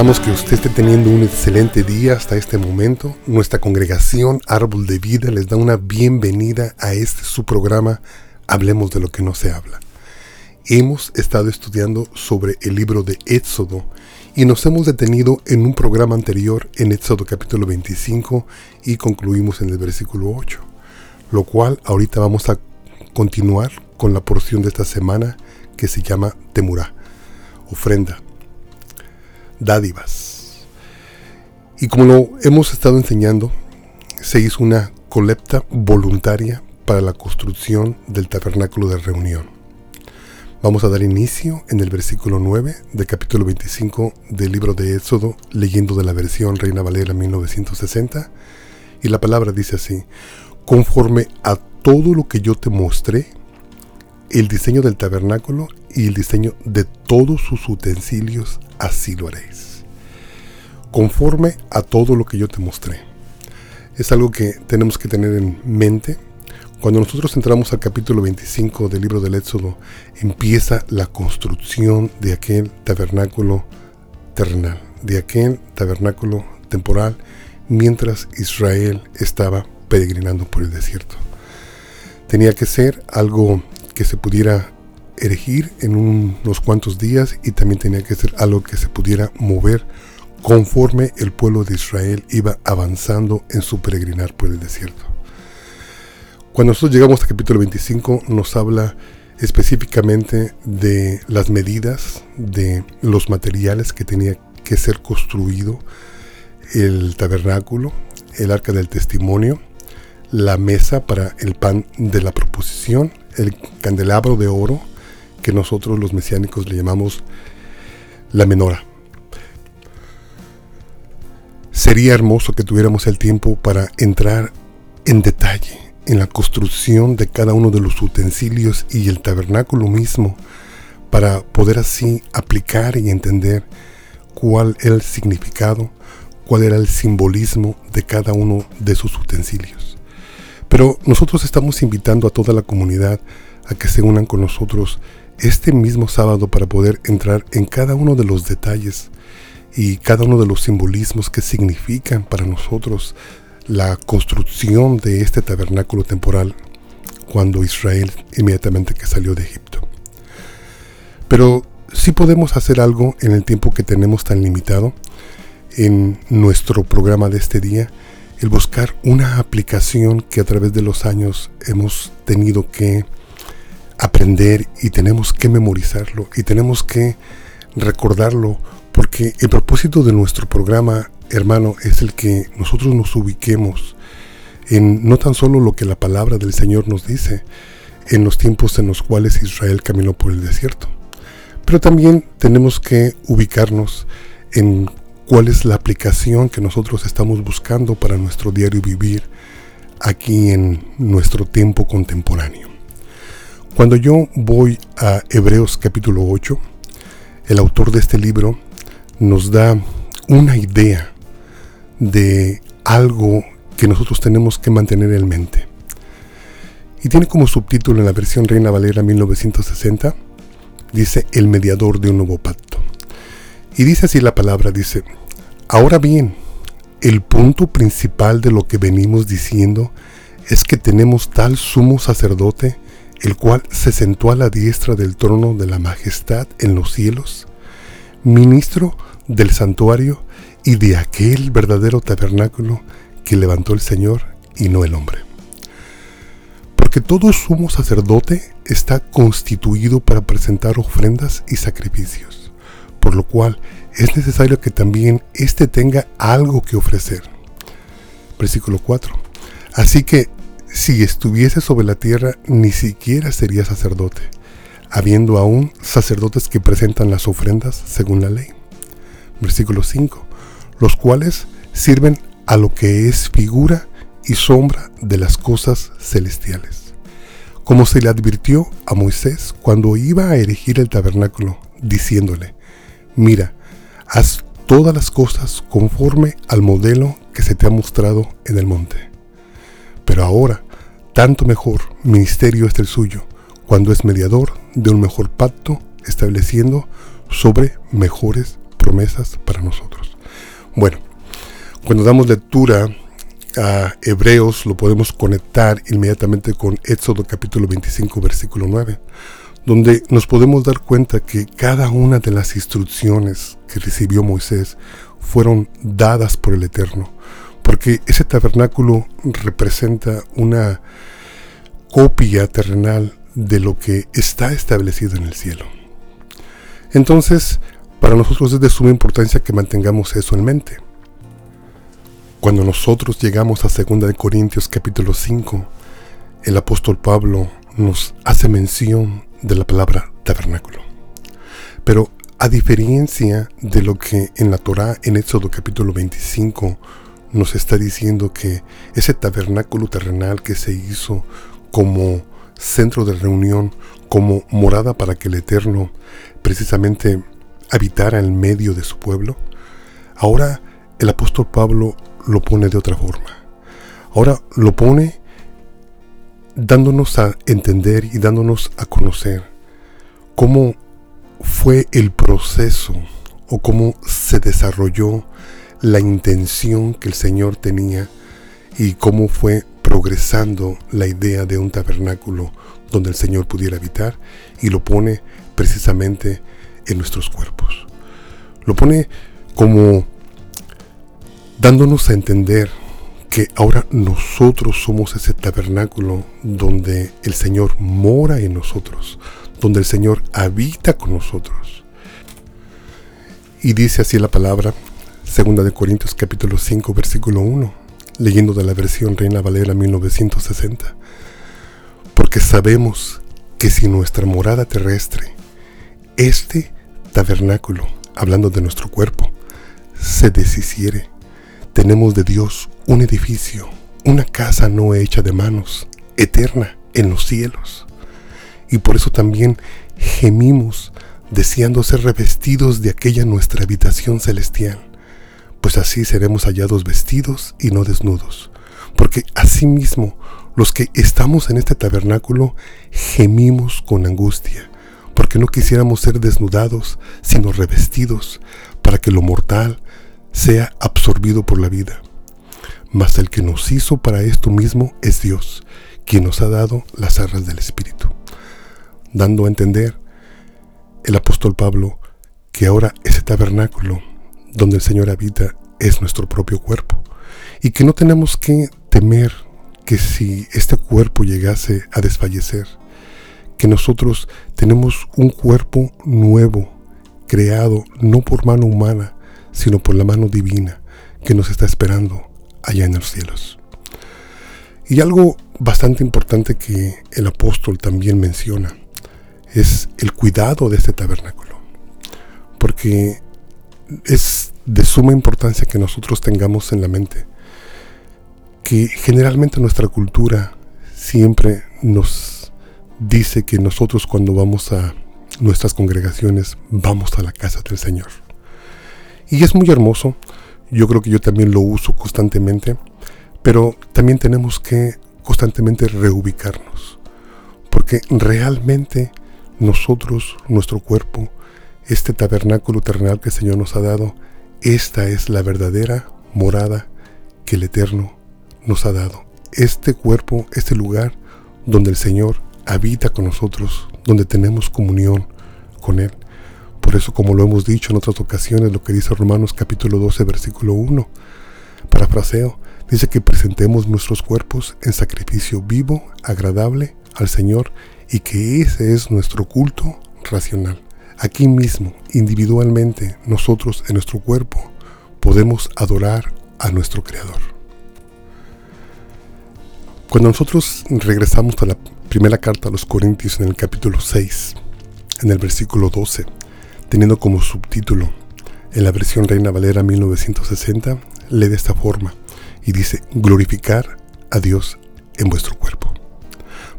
Esperamos que usted esté teniendo un excelente día hasta este momento. Nuestra congregación Árbol de Vida les da una bienvenida a este su programa Hablemos de lo que no se habla. Hemos estado estudiando sobre el libro de Éxodo y nos hemos detenido en un programa anterior en Éxodo capítulo 25 y concluimos en el versículo 8, lo cual ahorita vamos a continuar con la porción de esta semana que se llama Temurá, ofrenda dádivas. Y como lo hemos estado enseñando, se hizo una colecta voluntaria para la construcción del tabernáculo de reunión. Vamos a dar inicio en el versículo 9 del capítulo 25 del libro de Éxodo, leyendo de la versión Reina Valera 1960, y la palabra dice así, conforme a todo lo que yo te mostré, el diseño del tabernáculo y el diseño de todos sus utensilios, así lo haréis. Conforme a todo lo que yo te mostré. Es algo que tenemos que tener en mente. Cuando nosotros entramos al capítulo 25 del libro del Éxodo, empieza la construcción de aquel tabernáculo terrenal, de aquel tabernáculo temporal, mientras Israel estaba peregrinando por el desierto. Tenía que ser algo que se pudiera erigir en unos cuantos días y también tenía que ser algo que se pudiera mover conforme el pueblo de Israel iba avanzando en su peregrinar por el desierto. Cuando nosotros llegamos al capítulo 25 nos habla específicamente de las medidas, de los materiales que tenía que ser construido el tabernáculo, el arca del testimonio, la mesa para el pan de la proposición, el candelabro de oro, que nosotros los mesiánicos le llamamos la menora. Sería hermoso que tuviéramos el tiempo para entrar en detalle en la construcción de cada uno de los utensilios y el tabernáculo mismo para poder así aplicar y entender cuál era el significado, cuál era el simbolismo de cada uno de sus utensilios. Pero nosotros estamos invitando a toda la comunidad a que se unan con nosotros este mismo sábado para poder entrar en cada uno de los detalles y cada uno de los simbolismos que significan para nosotros la construcción de este tabernáculo temporal cuando Israel inmediatamente que salió de Egipto. Pero sí podemos hacer algo en el tiempo que tenemos tan limitado en nuestro programa de este día el buscar una aplicación que a través de los años hemos tenido que aprender y tenemos que memorizarlo y tenemos que recordarlo porque el propósito de nuestro programa, hermano, es el que nosotros nos ubiquemos en no tan solo lo que la palabra del Señor nos dice en los tiempos en los cuales Israel caminó por el desierto, pero también tenemos que ubicarnos en cuál es la aplicación que nosotros estamos buscando para nuestro diario vivir aquí en nuestro tiempo contemporáneo. Cuando yo voy a Hebreos capítulo 8, el autor de este libro nos da una idea de algo que nosotros tenemos que mantener en mente. Y tiene como subtítulo en la versión Reina Valera 1960, dice El mediador de un nuevo pacto. Y dice así la palabra, dice, Ahora bien, el punto principal de lo que venimos diciendo es que tenemos tal sumo sacerdote, el cual se sentó a la diestra del trono de la majestad en los cielos, ministro del santuario y de aquel verdadero tabernáculo que levantó el Señor y no el hombre. Porque todo sumo sacerdote está constituido para presentar ofrendas y sacrificios, por lo cual es necesario que también éste tenga algo que ofrecer. Versículo 4. Así que si estuviese sobre la tierra, ni siquiera sería sacerdote, habiendo aún sacerdotes que presentan las ofrendas según la ley. Versículo 5. Los cuales sirven a lo que es figura y sombra de las cosas celestiales. Como se le advirtió a Moisés cuando iba a erigir el tabernáculo, diciéndole, mira, Haz todas las cosas conforme al modelo que se te ha mostrado en el monte. Pero ahora, tanto mejor ministerio es el suyo, cuando es mediador de un mejor pacto, estableciendo sobre mejores promesas para nosotros. Bueno, cuando damos lectura a Hebreos lo podemos conectar inmediatamente con Éxodo capítulo 25 versículo 9, donde nos podemos dar cuenta que cada una de las instrucciones que recibió Moisés fueron dadas por el Eterno, porque ese tabernáculo representa una copia terrenal de lo que está establecido en el cielo. Entonces, para nosotros es de suma importancia que mantengamos eso en mente. Cuando nosotros llegamos a 2 Corintios capítulo 5, el apóstol Pablo nos hace mención de la palabra tabernáculo. Pero a diferencia de lo que en la Torá en Éxodo capítulo 25 nos está diciendo que ese tabernáculo terrenal que se hizo como centro de reunión, como morada para que el Eterno precisamente habitara en medio de su pueblo, ahora el apóstol Pablo lo pone de otra forma. Ahora lo pone dándonos a entender y dándonos a conocer cómo fue el proceso o cómo se desarrolló la intención que el Señor tenía y cómo fue progresando la idea de un tabernáculo donde el Señor pudiera habitar y lo pone precisamente en nuestros cuerpos. Lo pone como dándonos a entender que ahora nosotros somos ese tabernáculo donde el Señor mora en nosotros, donde el Señor habita con nosotros. Y dice así la palabra, segunda de Corintios capítulo 5 versículo 1, leyendo de la versión Reina Valera 1960. Porque sabemos que si nuestra morada terrestre, este tabernáculo, hablando de nuestro cuerpo, se deshiciere, tenemos de Dios un edificio, una casa no hecha de manos, eterna en los cielos. Y por eso también gemimos deseando ser revestidos de aquella nuestra habitación celestial, pues así seremos hallados vestidos y no desnudos. Porque asimismo los que estamos en este tabernáculo gemimos con angustia, porque no quisiéramos ser desnudados, sino revestidos, para que lo mortal sea absorbido por la vida. Mas el que nos hizo para esto mismo es Dios, quien nos ha dado las arras del Espíritu. Dando a entender el apóstol Pablo que ahora ese tabernáculo donde el Señor habita es nuestro propio cuerpo y que no tenemos que temer que si este cuerpo llegase a desfallecer, que nosotros tenemos un cuerpo nuevo, creado no por mano humana, sino por la mano divina que nos está esperando allá en los cielos. Y algo bastante importante que el apóstol también menciona es el cuidado de este tabernáculo. Porque es de suma importancia que nosotros tengamos en la mente que generalmente nuestra cultura siempre nos dice que nosotros cuando vamos a nuestras congregaciones vamos a la casa del Señor. Y es muy hermoso, yo creo que yo también lo uso constantemente, pero también tenemos que constantemente reubicarnos, porque realmente nosotros, nuestro cuerpo, este tabernáculo terrenal que el Señor nos ha dado, esta es la verdadera morada que el Eterno nos ha dado. Este cuerpo, este lugar donde el Señor habita con nosotros, donde tenemos comunión con Él. Por eso, como lo hemos dicho en otras ocasiones, lo que dice Romanos capítulo 12, versículo 1, parafraseo, dice que presentemos nuestros cuerpos en sacrificio vivo, agradable al Señor y que ese es nuestro culto racional. Aquí mismo, individualmente, nosotros en nuestro cuerpo podemos adorar a nuestro Creador. Cuando nosotros regresamos a la primera carta a los Corintios en el capítulo 6, en el versículo 12, teniendo como subtítulo en la versión Reina Valera 1960, lee de esta forma y dice, glorificar a Dios en vuestro cuerpo.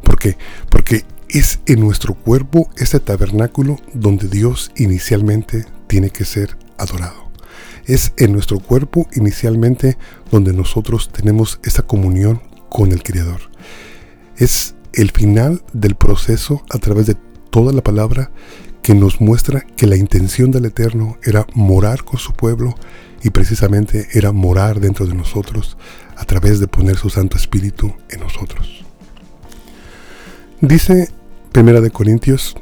¿Por qué? Porque es en nuestro cuerpo este tabernáculo donde Dios inicialmente tiene que ser adorado. Es en nuestro cuerpo inicialmente donde nosotros tenemos esa comunión con el Creador. Es el final del proceso a través de toda la palabra que nos muestra que la intención del Eterno era morar con su pueblo y precisamente era morar dentro de nosotros a través de poner su Santo Espíritu en nosotros. Dice Primera de Corintios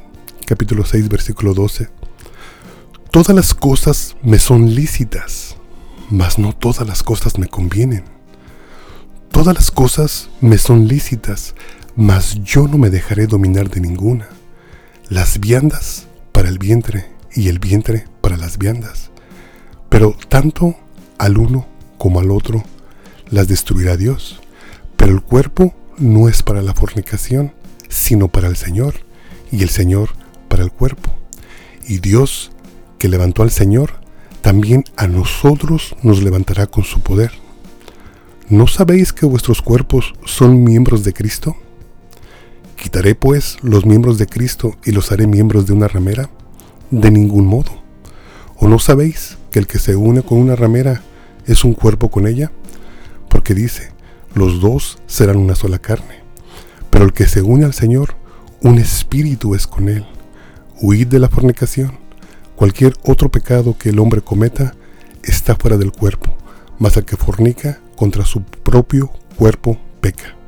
capítulo 6 versículo 12, Todas las cosas me son lícitas, mas no todas las cosas me convienen. Todas las cosas me son lícitas, mas yo no me dejaré dominar de ninguna. Las viandas para el vientre y el vientre para las viandas. Pero tanto al uno como al otro las destruirá Dios. Pero el cuerpo no es para la fornicación, sino para el Señor, y el Señor para el cuerpo. Y Dios, que levantó al Señor, también a nosotros nos levantará con su poder. ¿No sabéis que vuestros cuerpos son miembros de Cristo? ¿Quitaré pues los miembros de Cristo y los haré miembros de una ramera? De ningún modo. ¿O no sabéis que el que se une con una ramera es un cuerpo con ella? Porque dice, los dos serán una sola carne. Pero el que se une al Señor, un espíritu es con él. Huid de la fornicación. Cualquier otro pecado que el hombre cometa está fuera del cuerpo, mas el que fornica contra su propio cuerpo peca.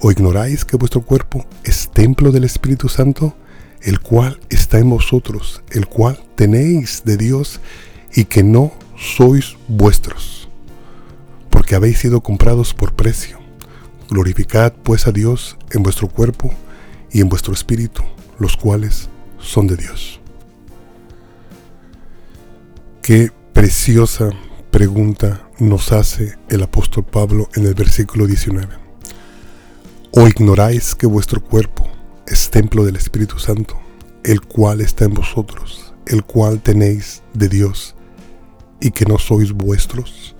¿O ignoráis que vuestro cuerpo es templo del Espíritu Santo, el cual está en vosotros, el cual tenéis de Dios y que no sois vuestros? Porque habéis sido comprados por precio. Glorificad pues a Dios en vuestro cuerpo y en vuestro espíritu, los cuales son de Dios. Qué preciosa pregunta nos hace el apóstol Pablo en el versículo 19. ¿O ignoráis que vuestro cuerpo es templo del Espíritu Santo, el cual está en vosotros, el cual tenéis de Dios, y que no sois vuestros?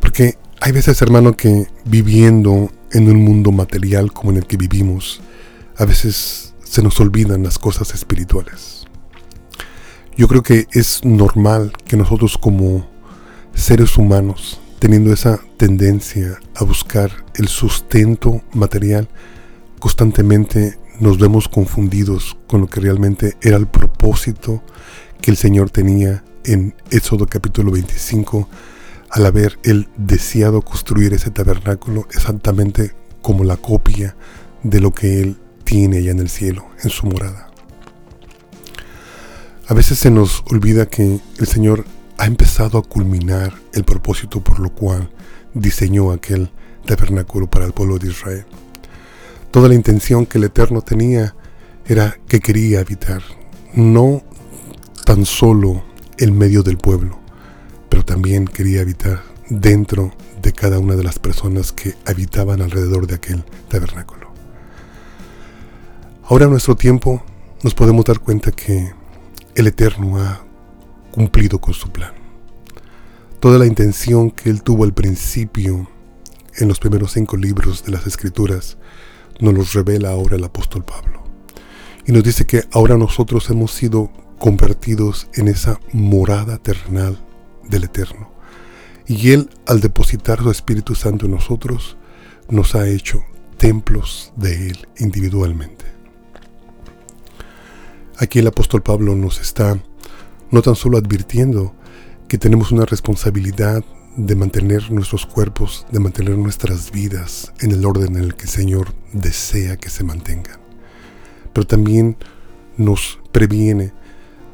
Porque hay veces, hermano, que viviendo en un mundo material como en el que vivimos, a veces se nos olvidan las cosas espirituales. Yo creo que es normal que nosotros como seres humanos, teniendo esa tendencia a buscar el sustento material, constantemente nos vemos confundidos con lo que realmente era el propósito que el Señor tenía en Éxodo capítulo 25 al haber él deseado construir ese tabernáculo exactamente como la copia de lo que él tiene allá en el cielo, en su morada. A veces se nos olvida que el Señor ha empezado a culminar el propósito por lo cual diseñó aquel tabernáculo para el pueblo de Israel. Toda la intención que el Eterno tenía era que quería habitar, no tan solo en medio del pueblo, pero también quería habitar dentro de cada una de las personas que habitaban alrededor de aquel tabernáculo. Ahora en nuestro tiempo nos podemos dar cuenta que el Eterno ha cumplido con su plan. Toda la intención que él tuvo al principio en los primeros cinco libros de las Escrituras nos los revela ahora el apóstol Pablo. Y nos dice que ahora nosotros hemos sido convertidos en esa morada terrenal del Eterno. Y Él, al depositar su Espíritu Santo en nosotros, nos ha hecho templos de Él individualmente. Aquí el apóstol Pablo nos está no tan solo advirtiendo que tenemos una responsabilidad de mantener nuestros cuerpos, de mantener nuestras vidas en el orden en el que el Señor desea que se mantengan, pero también nos previene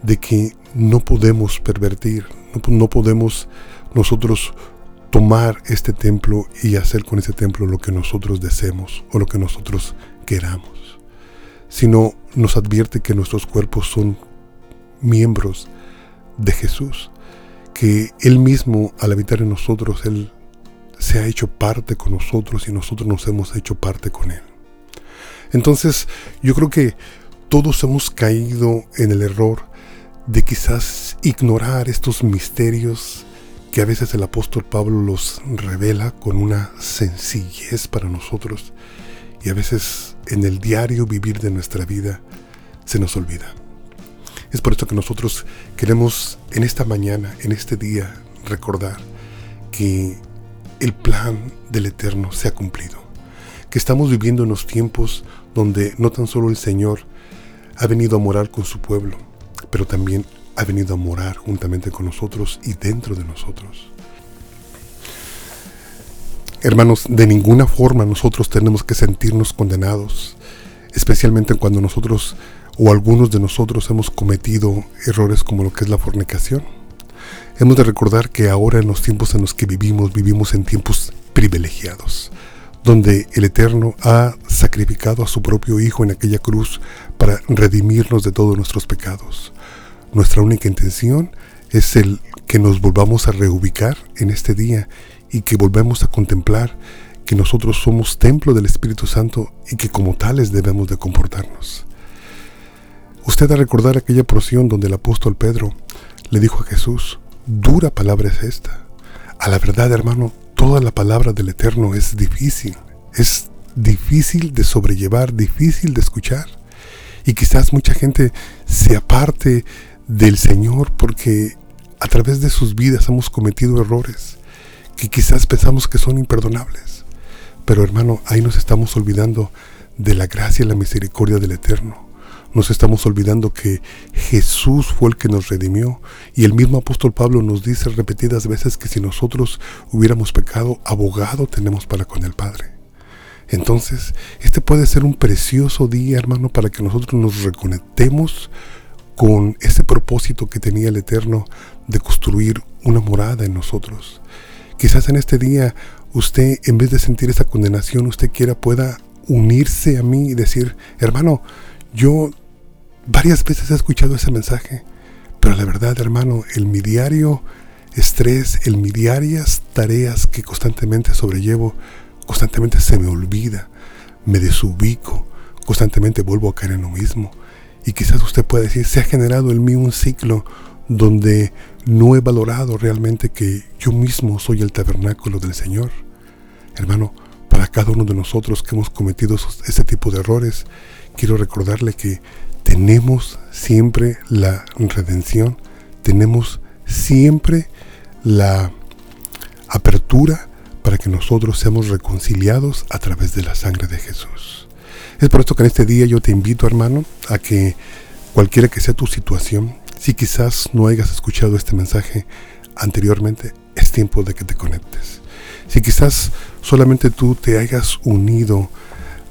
de que no podemos pervertir, no, podemos nosotros tomar este templo y hacer con ese templo lo que nosotros deseemos o lo que nosotros queramos, sino nos advierte que nuestros cuerpos son miembros de Jesús, que Él mismo al habitar en nosotros, Él se ha hecho parte con nosotros y nosotros nos hemos hecho parte con Él. Entonces yo creo que todos hemos caído en el error de quizás ignorar estos misterios que a veces el apóstol Pablo los revela con una sencillez para nosotros y a veces en el diario vivir de nuestra vida se nos olvida. Es por esto que nosotros queremos en esta mañana, en este día, recordar que el plan del Eterno se ha cumplido. Que estamos viviendo en los tiempos donde no tan solo el Señor ha venido a morar con su pueblo, pero también ha venido a morar juntamente con nosotros y dentro de nosotros. Hermanos, de ninguna forma nosotros tenemos que sentirnos condenados, especialmente cuando nosotros o algunos de nosotros hemos cometido errores como lo que es la fornicación. Hemos de recordar que ahora en los tiempos en los que vivimos, vivimos en tiempos privilegiados, donde el Eterno ha sacrificado a su propio Hijo en aquella cruz para redimirnos de todos nuestros pecados. Nuestra única intención es el que nos volvamos a reubicar en este día y que volvemos a contemplar que nosotros somos templo del Espíritu Santo y que como tales debemos de comportarnos. Usted a recordar aquella porción donde el apóstol Pedro le dijo a Jesús, dura palabra es esta. A la verdad, hermano, toda la palabra del Eterno es difícil, es difícil de sobrellevar, difícil de escuchar. Y quizás mucha gente se aparte del Señor porque a través de sus vidas hemos cometido errores que quizás pensamos que son imperdonables. Pero hermano, ahí nos estamos olvidando de la gracia y la misericordia del Eterno. Nos estamos olvidando que Jesús fue el que nos redimió y el mismo apóstol Pablo nos dice repetidas veces que si nosotros hubiéramos pecado, abogado tenemos para con el Padre. Entonces, este puede ser un precioso día, hermano, para que nosotros nos reconectemos con ese propósito que tenía el Eterno de construir una morada en nosotros. Quizás en este día usted, en vez de sentir esa condenación, usted quiera pueda unirse a mí y decir, hermano, yo varias veces he escuchado ese mensaje, pero la verdad, hermano, el mi diario estrés, el mi diarias tareas que constantemente sobrellevo, constantemente se me olvida, me desubico, constantemente vuelvo a caer en lo mismo. Y quizás usted pueda decir, se ha generado en mí un ciclo donde no he valorado realmente que yo mismo soy el tabernáculo del Señor. Hermano, para cada uno de nosotros que hemos cometido ese tipo de errores, quiero recordarle que tenemos siempre la redención, tenemos siempre la apertura para que nosotros seamos reconciliados a través de la sangre de Jesús. Es por esto que en este día yo te invito, hermano, a que cualquiera que sea tu situación, si quizás no hayas escuchado este mensaje anteriormente, es tiempo de que te conectes. Si quizás solamente tú te hayas unido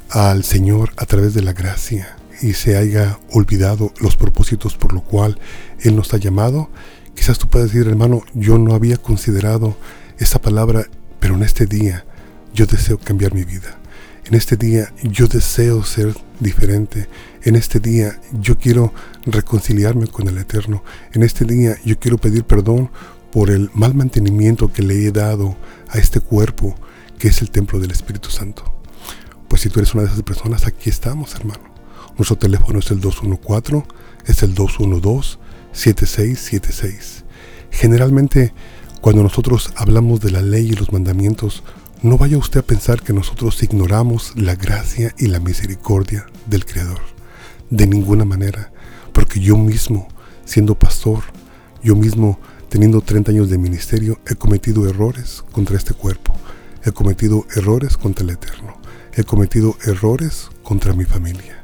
al Señor a través de la gracia y se haya olvidado los propósitos por lo cual Él nos ha llamado, quizás tú puedas decir, hermano, yo no había considerado esa palabra, pero en este día yo deseo cambiar mi vida. En este día yo deseo ser diferente. En este día yo quiero reconciliarme con el Eterno. En este día yo quiero pedir perdón por el mal mantenimiento que le he dado a este cuerpo que es el templo del Espíritu Santo. Pues si tú eres una de esas personas, aquí estamos, hermano. Nuestro teléfono es el 214, es el 212-7676. Generalmente, cuando nosotros hablamos de la ley y los mandamientos, no vaya usted a pensar que nosotros ignoramos la gracia y la misericordia del Creador. De ninguna manera, porque yo mismo, siendo pastor, yo mismo teniendo 30 años de ministerio, he cometido errores contra este cuerpo, he cometido errores contra el Eterno, he cometido errores contra mi familia.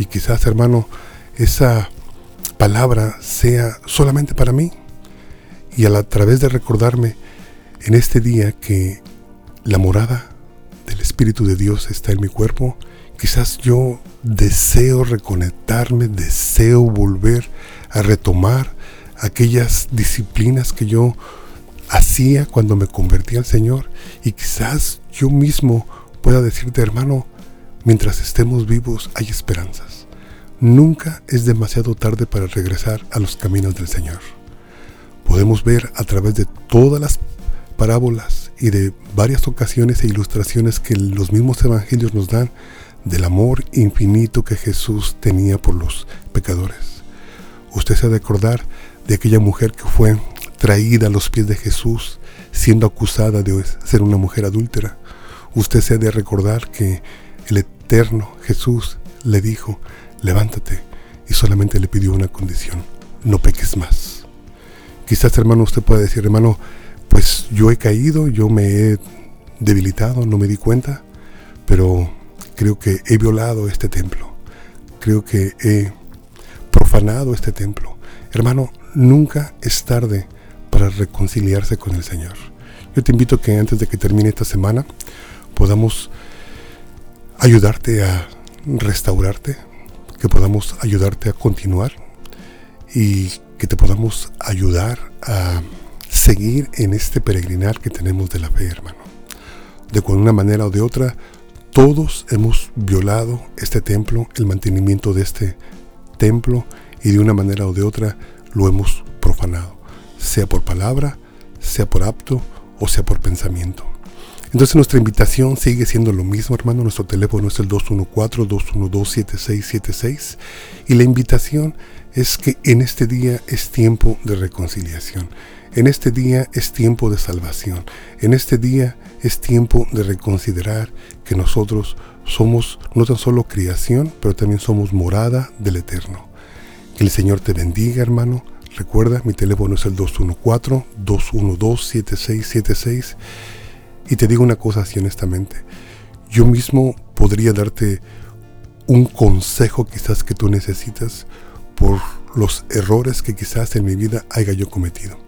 Y quizás, hermano, esa palabra sea solamente para mí. Y a, la, través de recordarme en este día que la morada del Espíritu de Dios está en mi cuerpo, quizás yo deseo reconectarme, deseo volver a retomar aquellas disciplinas que yo hacía cuando me convertí al Señor y quizás yo mismo pueda decirte, hermano, mientras estemos vivos hay esperanzas. Nunca es demasiado tarde para regresar a los caminos del Señor. Podemos ver a través de todas las parábolas y de varias ocasiones e ilustraciones que los mismos evangelios nos dan del amor infinito que Jesús tenía por los pecadores. Usted se ha de acordar de aquella mujer que fue traída a los pies de Jesús siendo acusada de ser una mujer adúltera. Usted se ha de recordar que el eterno Jesús le dijo, levántate, y solamente le pidió una condición, no peques más. Quizás hermano usted pueda decir, hermano, pues yo he caído, yo me he debilitado, no me di cuenta, pero creo que he violado este templo. Creo que he profanado este templo. Hermano, nunca es tarde para reconciliarse con el Señor. Yo te invito a que antes de que termine esta semana podamos ayudarte a restaurarte, que podamos ayudarte a continuar y que te podamos ayudar a seguir en este peregrinar que tenemos de la fe, hermano. De una manera o de otra, todos hemos violado este templo, el mantenimiento de este templo, y de una manera o de otra lo hemos profanado, sea por palabra, sea por apto o sea por pensamiento. Entonces nuestra invitación sigue siendo lo mismo, hermano. Nuestro teléfono es el 214-212-7676. Y la invitación es que en este día es tiempo de reconciliación. En este día es tiempo de salvación. En este día es tiempo de reconsiderar que nosotros somos no tan solo creación, pero también somos morada del Eterno. Que el Señor te bendiga, hermano. Recuerda, mi teléfono es el 214-212-7676. Y te digo una cosa así honestamente. Yo mismo podría darte un consejo quizás que tú necesitas por los errores que quizás en mi vida haya yo cometido.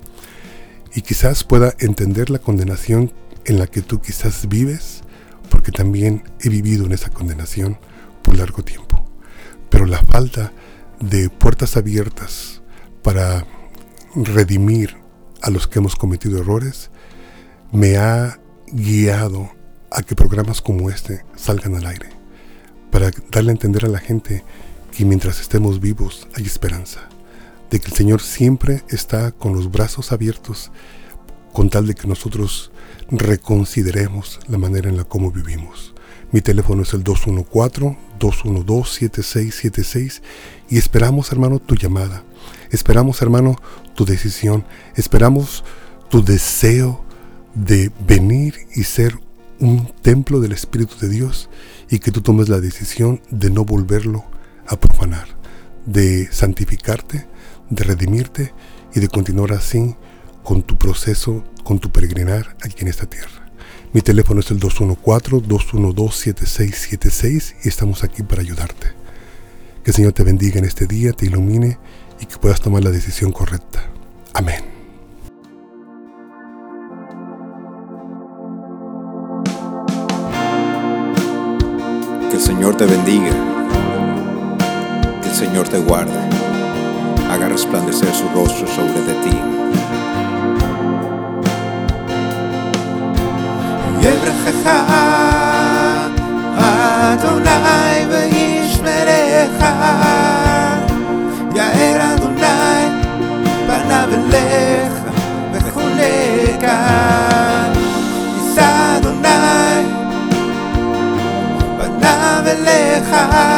Y quizás pueda entender la condenación en la que tú quizás vives, porque también he vivido en esa condenación por largo tiempo. Pero la falta de puertas abiertas para redimir a los que hemos cometido errores me ha guiado a que programas como este salgan al aire, para darle a entender a la gente que mientras estemos vivos hay esperanza, de que el Señor siempre está con los brazos abiertos con tal de que nosotros reconsideremos la manera en la como vivimos. Mi teléfono es el 214-212-7676 y esperamos, hermano, tu llamada. Esperamos, hermano, tu decisión. Esperamos tu deseo de venir y ser un templo del Espíritu de Dios y que tú tomes la decisión de no volverlo a profanar, de santificarte, de redimirte y de continuar así con tu proceso, con tu peregrinar aquí en esta tierra. Mi teléfono es el 214-212-7676 y estamos aquí para ayudarte. Que el Señor te bendiga en este día, te ilumine y que puedas tomar la decisión correcta. Amén. Señor te bendiga, que el Señor te guarde, haga resplandecer su rostro sobre de ti. Ya'er Adonai, אליך.